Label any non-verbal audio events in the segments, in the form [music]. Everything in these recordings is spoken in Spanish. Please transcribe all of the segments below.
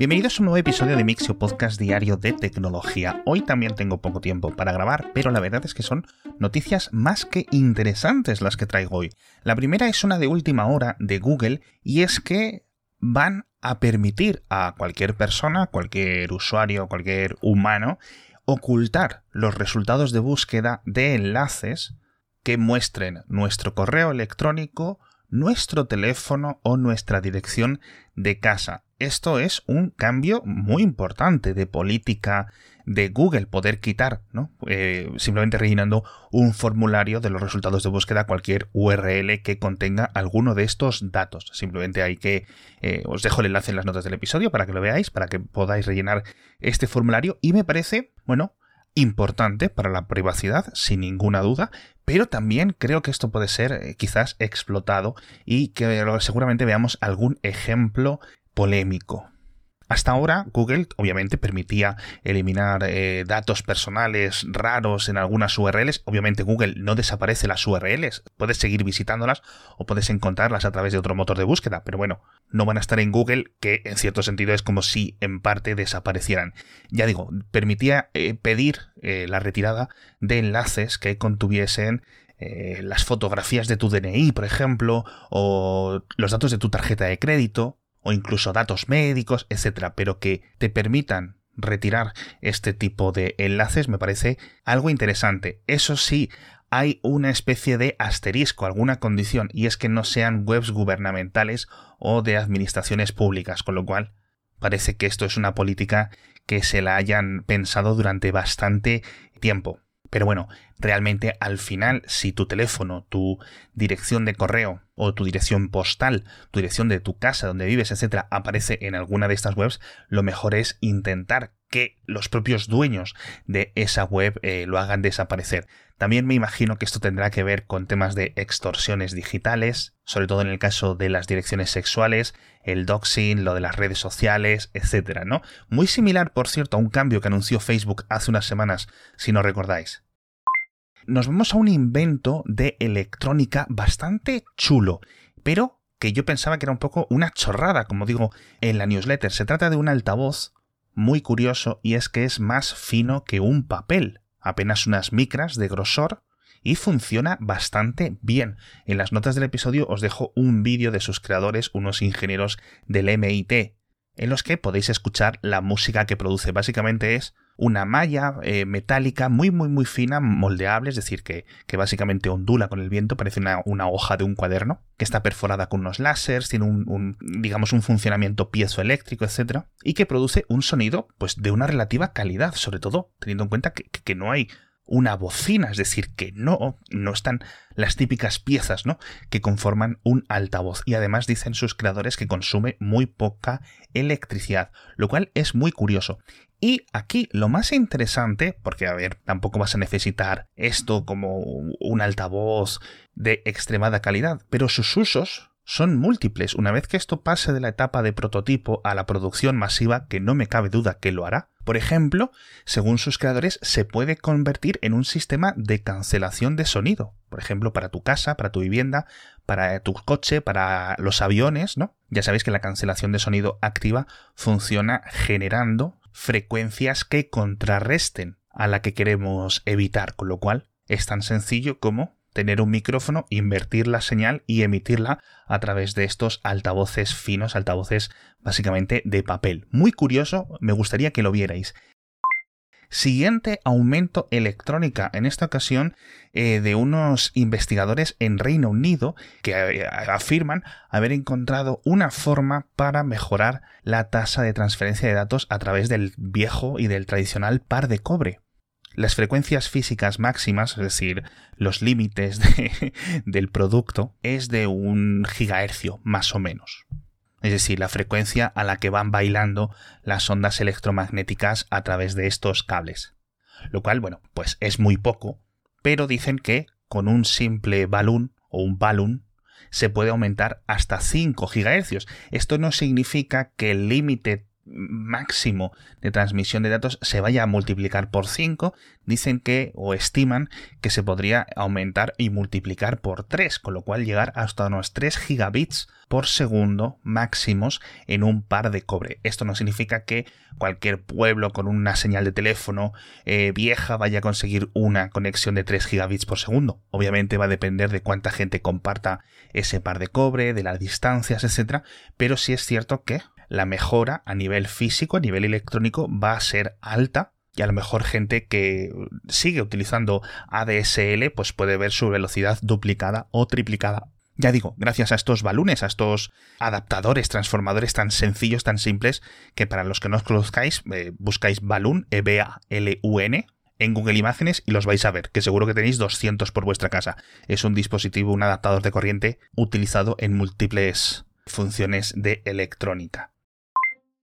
Bienvenidos a un nuevo episodio de Mixio Podcast Diario de Tecnología. Hoy también tengo poco tiempo para grabar, pero la verdad es que son noticias más que interesantes las que traigo hoy. La primera es una de última hora de Google y es que van a permitir a cualquier persona, cualquier usuario, cualquier humano, ocultar los resultados de búsqueda de enlaces que muestren nuestro correo electrónico, nuestro teléfono o nuestra dirección de casa esto es un cambio muy importante de política de Google, poder quitar, ¿no? Eh, simplemente rellenando un formulario de los resultados de búsqueda cualquier URL que contenga alguno de estos datos. Simplemente hay que, eh, os dejo el enlace en las notas del episodio para que lo veáis, para que podáis rellenar este formulario y me parece, bueno, importante para la privacidad, sin ninguna duda, pero también creo que esto puede ser eh, quizás explotado y que seguramente veamos algún ejemplo polémico. Hasta ahora, Google obviamente permitía eliminar eh, datos personales raros en algunas URLs. Obviamente Google no desaparece las URLs, puedes seguir visitándolas o puedes encontrarlas a través de otro motor de búsqueda, pero bueno, no van a estar en Google, que en cierto sentido es como si en parte desaparecieran. Ya digo, permitía eh, pedir eh, la retirada de enlaces que contuviesen las fotografías de tu DNI, por ejemplo, o los datos de tu tarjeta de crédito, o incluso datos médicos, etcétera, pero que te permitan retirar este tipo de enlaces me parece algo interesante. Eso sí, hay una especie de asterisco, alguna condición, y es que no sean webs gubernamentales o de administraciones públicas, con lo cual parece que esto es una política que se la hayan pensado durante bastante tiempo. Pero bueno, realmente al final, si tu teléfono, tu dirección de correo o tu dirección postal, tu dirección de tu casa donde vives, etcétera, aparece en alguna de estas webs, lo mejor es intentar que los propios dueños de esa web eh, lo hagan desaparecer. También me imagino que esto tendrá que ver con temas de extorsiones digitales, sobre todo en el caso de las direcciones sexuales, el doxing, lo de las redes sociales, etcétera, ¿no? Muy similar, por cierto, a un cambio que anunció Facebook hace unas semanas, si no recordáis nos vamos a un invento de electrónica bastante chulo, pero que yo pensaba que era un poco una chorrada, como digo en la newsletter. Se trata de un altavoz muy curioso y es que es más fino que un papel, apenas unas micras de grosor y funciona bastante bien. En las notas del episodio os dejo un vídeo de sus creadores, unos ingenieros del MIT, en los que podéis escuchar la música que produce. Básicamente es una malla eh, metálica muy muy muy fina, moldeable, es decir, que, que básicamente ondula con el viento, parece una, una, hoja de un cuaderno, que está perforada con unos láseres, tiene un, digamos un funcionamiento piezoeléctrico, etc. Y que produce un sonido pues de una relativa calidad, sobre todo teniendo en cuenta que, que no hay una bocina, es decir, que no, no están las típicas piezas, ¿no? que conforman un altavoz. Y además dicen sus creadores que consume muy poca electricidad, lo cual es muy curioso. Y aquí lo más interesante, porque a ver, tampoco vas a necesitar esto como un altavoz de extremada calidad, pero sus usos son múltiples. Una vez que esto pase de la etapa de prototipo a la producción masiva, que no me cabe duda que lo hará, por ejemplo, según sus creadores, se puede convertir en un sistema de cancelación de sonido. Por ejemplo, para tu casa, para tu vivienda, para tu coche, para los aviones, ¿no? Ya sabéis que la cancelación de sonido activa funciona generando frecuencias que contrarresten a la que queremos evitar, con lo cual es tan sencillo como tener un micrófono, invertir la señal y emitirla a través de estos altavoces finos, altavoces básicamente de papel. Muy curioso, me gustaría que lo vierais. Siguiente aumento electrónica, en esta ocasión eh, de unos investigadores en Reino Unido que eh, afirman haber encontrado una forma para mejorar la tasa de transferencia de datos a través del viejo y del tradicional par de cobre las frecuencias físicas máximas, es decir, los límites [laughs] del producto, es de un gigahercio, más o menos. Es decir, la frecuencia a la que van bailando las ondas electromagnéticas a través de estos cables. Lo cual, bueno, pues es muy poco, pero dicen que con un simple balón o un balón se puede aumentar hasta 5 GHz. Esto no significa que el límite máximo de transmisión de datos se vaya a multiplicar por 5, dicen que o estiman que se podría aumentar y multiplicar por 3, con lo cual llegar hasta unos 3 gigabits por segundo máximos en un par de cobre. Esto no significa que cualquier pueblo con una señal de teléfono eh, vieja vaya a conseguir una conexión de 3 gigabits por segundo. Obviamente va a depender de cuánta gente comparta ese par de cobre, de las distancias, etc. Pero sí es cierto que la mejora a nivel físico, a nivel electrónico, va a ser alta y a lo mejor gente que sigue utilizando ADSL pues puede ver su velocidad duplicada o triplicada. Ya digo, gracias a estos balunes, a estos adaptadores, transformadores tan sencillos, tan simples, que para los que no os conozcáis, eh, buscáis Balloon, E-B-A-L-U-N, en Google Imágenes y los vais a ver, que seguro que tenéis 200 por vuestra casa. Es un dispositivo, un adaptador de corriente utilizado en múltiples funciones de electrónica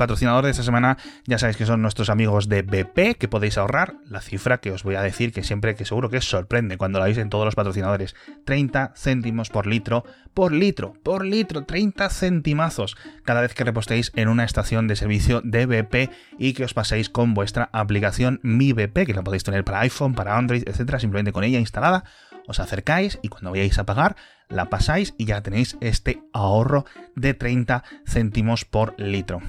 patrocinador de esta semana ya sabéis que son nuestros amigos de BP, que podéis ahorrar la cifra que os voy a decir, que siempre que seguro que os sorprende cuando la veis en todos los patrocinadores. 30 céntimos por litro, por litro, por litro, 30 centimazos cada vez que repostéis en una estación de servicio de BP y que os paséis con vuestra aplicación Mi BP, que la podéis tener para iPhone, para Android, etcétera, simplemente con ella instalada. Os acercáis y cuando vayáis a pagar, la pasáis y ya tenéis este ahorro de 30 céntimos por litro.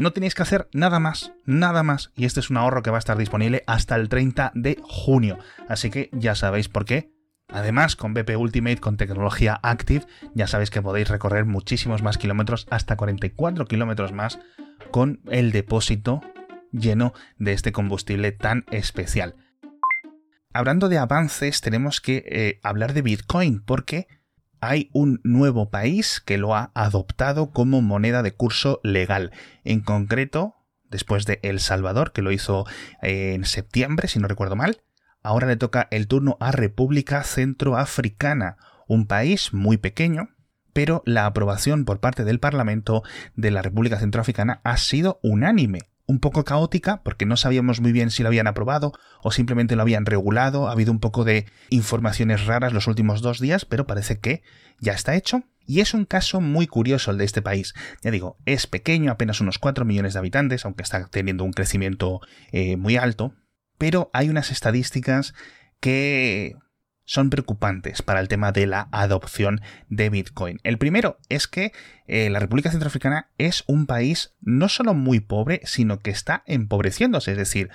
No tenéis que hacer nada más, nada más. Y este es un ahorro que va a estar disponible hasta el 30 de junio. Así que ya sabéis por qué. Además, con BP Ultimate, con tecnología Active, ya sabéis que podéis recorrer muchísimos más kilómetros, hasta 44 kilómetros más, con el depósito lleno de este combustible tan especial. Hablando de avances, tenemos que eh, hablar de Bitcoin, porque hay un nuevo país que lo ha adoptado como moneda de curso legal. En concreto, después de El Salvador, que lo hizo eh, en septiembre, si no recuerdo mal, ahora le toca el turno a República Centroafricana, un país muy pequeño, pero la aprobación por parte del Parlamento de la República Centroafricana ha sido unánime un poco caótica porque no sabíamos muy bien si lo habían aprobado o simplemente lo habían regulado. Ha habido un poco de informaciones raras los últimos dos días, pero parece que ya está hecho. Y es un caso muy curioso el de este país. Ya digo, es pequeño, apenas unos 4 millones de habitantes, aunque está teniendo un crecimiento eh, muy alto. Pero hay unas estadísticas que son preocupantes para el tema de la adopción de Bitcoin. El primero es que eh, la República Centroafricana es un país no solo muy pobre, sino que está empobreciéndose, es decir,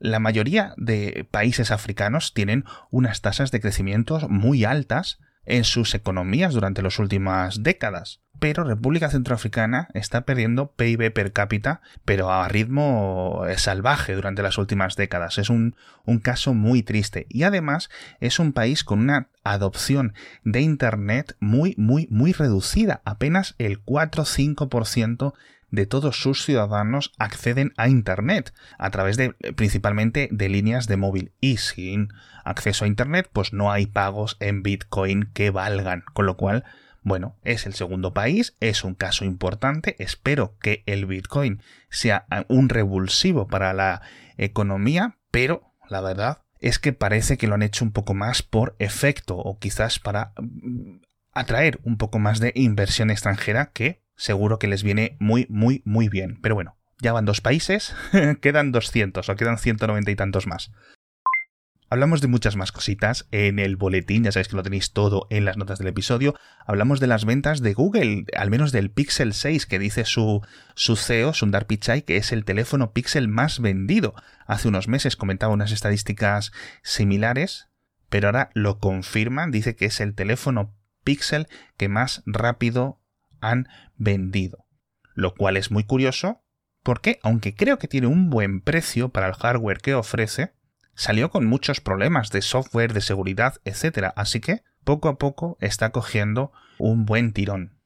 la mayoría de países africanos tienen unas tasas de crecimiento muy altas en sus economías durante las últimas décadas. Pero República Centroafricana está perdiendo PIB per cápita, pero a ritmo eh, salvaje durante las últimas décadas. Es un, un caso muy triste. Y además es un país con una adopción de Internet muy, muy, muy reducida. Apenas el 4-5% de todos sus ciudadanos acceden a Internet a través de principalmente de líneas de móvil. Y sin acceso a Internet pues no hay pagos en Bitcoin que valgan, con lo cual bueno, es el segundo país, es un caso importante, espero que el Bitcoin sea un revulsivo para la economía, pero la verdad es que parece que lo han hecho un poco más por efecto o quizás para mm, atraer un poco más de inversión extranjera que seguro que les viene muy, muy, muy bien. Pero bueno, ya van dos países, [laughs] quedan 200 o quedan 190 y tantos más. Hablamos de muchas más cositas en el boletín, ya sabéis que lo tenéis todo en las notas del episodio. Hablamos de las ventas de Google, al menos del Pixel 6, que dice su, su CEO, Sundar Pichai, que es el teléfono Pixel más vendido. Hace unos meses comentaba unas estadísticas similares, pero ahora lo confirman, dice que es el teléfono Pixel que más rápido han vendido. Lo cual es muy curioso porque, aunque creo que tiene un buen precio para el hardware que ofrece, salió con muchos problemas de software, de seguridad, etc. Así que poco a poco está cogiendo un buen tirón.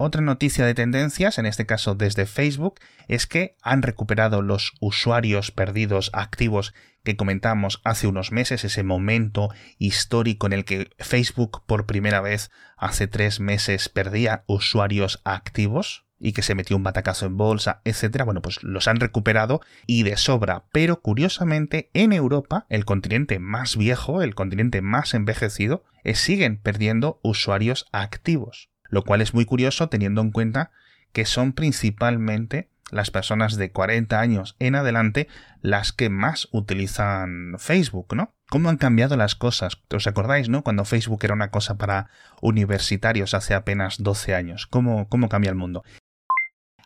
Otra noticia de tendencias, en este caso desde Facebook, es que han recuperado los usuarios perdidos activos que comentamos hace unos meses, ese momento histórico en el que Facebook por primera vez hace tres meses perdía usuarios activos y que se metió un batacazo en bolsa, etcétera, bueno, pues los han recuperado y de sobra, pero curiosamente en Europa, el continente más viejo, el continente más envejecido, eh, siguen perdiendo usuarios activos lo cual es muy curioso teniendo en cuenta que son principalmente las personas de 40 años en adelante las que más utilizan Facebook, ¿no? ¿Cómo han cambiado las cosas? ¿Os acordáis, no? Cuando Facebook era una cosa para universitarios hace apenas 12 años. ¿Cómo, cómo cambia el mundo?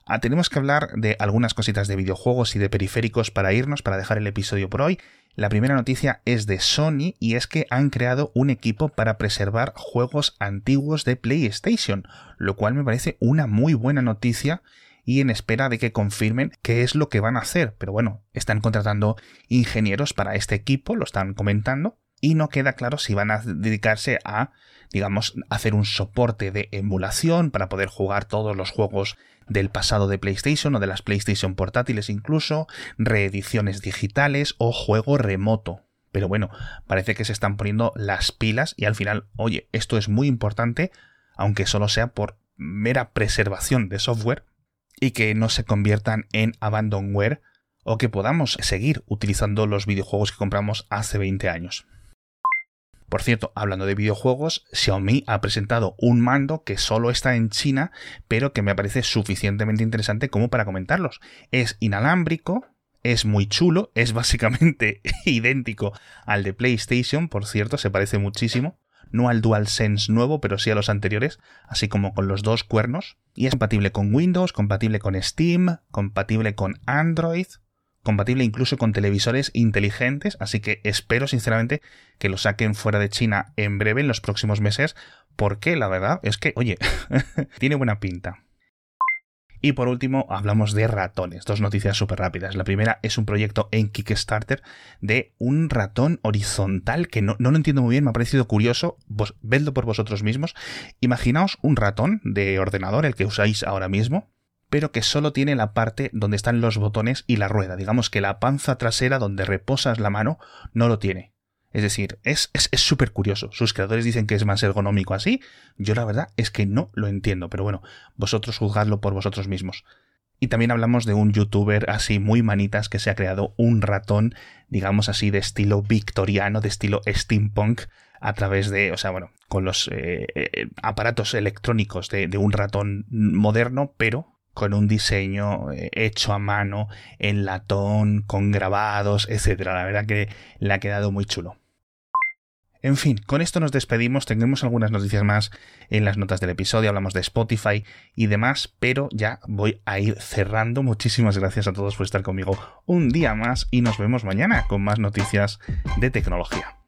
Ah, tenemos que hablar de algunas cositas de videojuegos y de periféricos para irnos, para dejar el episodio por hoy. La primera noticia es de Sony y es que han creado un equipo para preservar juegos antiguos de PlayStation, lo cual me parece una muy buena noticia y en espera de que confirmen qué es lo que van a hacer. Pero bueno, están contratando ingenieros para este equipo, lo están comentando, y no queda claro si van a dedicarse a, digamos, hacer un soporte de emulación para poder jugar todos los juegos del pasado de PlayStation o de las PlayStation portátiles incluso, reediciones digitales o juego remoto. Pero bueno, parece que se están poniendo las pilas y al final, oye, esto es muy importante, aunque solo sea por mera preservación de software, y que no se conviertan en abandonware o que podamos seguir utilizando los videojuegos que compramos hace 20 años. Por cierto, hablando de videojuegos, Xiaomi ha presentado un mando que solo está en China, pero que me parece suficientemente interesante como para comentarlos. Es inalámbrico, es muy chulo, es [laughs] básicamente idéntico al de PlayStation, por cierto, se parece muchísimo no al DualSense nuevo, pero sí a los anteriores, así como con los dos cuernos. Y es compatible con Windows, compatible con Steam, compatible con Android, compatible incluso con televisores inteligentes, así que espero sinceramente que lo saquen fuera de China en breve, en los próximos meses, porque la verdad es que, oye, [laughs] tiene buena pinta. Y por último, hablamos de ratones. Dos noticias súper rápidas. La primera es un proyecto en Kickstarter de un ratón horizontal que no, no lo entiendo muy bien, me ha parecido curioso. Vos, vedlo por vosotros mismos. Imaginaos un ratón de ordenador, el que usáis ahora mismo, pero que solo tiene la parte donde están los botones y la rueda. Digamos que la panza trasera donde reposas la mano no lo tiene. Es decir, es súper es, curioso. Sus creadores dicen que es más ergonómico así. Yo la verdad es que no lo entiendo, pero bueno, vosotros juzgadlo por vosotros mismos. Y también hablamos de un youtuber así muy manitas que se ha creado un ratón, digamos así, de estilo victoriano, de estilo steampunk, a través de, o sea, bueno, con los eh, eh, aparatos electrónicos de un ratón moderno, pero con un diseño eh, hecho a mano, en latón, con grabados, etc. La verdad que le ha quedado muy chulo. En fin, con esto nos despedimos. Tendremos algunas noticias más en las notas del episodio. Hablamos de Spotify y demás, pero ya voy a ir cerrando. Muchísimas gracias a todos por estar conmigo un día más y nos vemos mañana con más noticias de tecnología.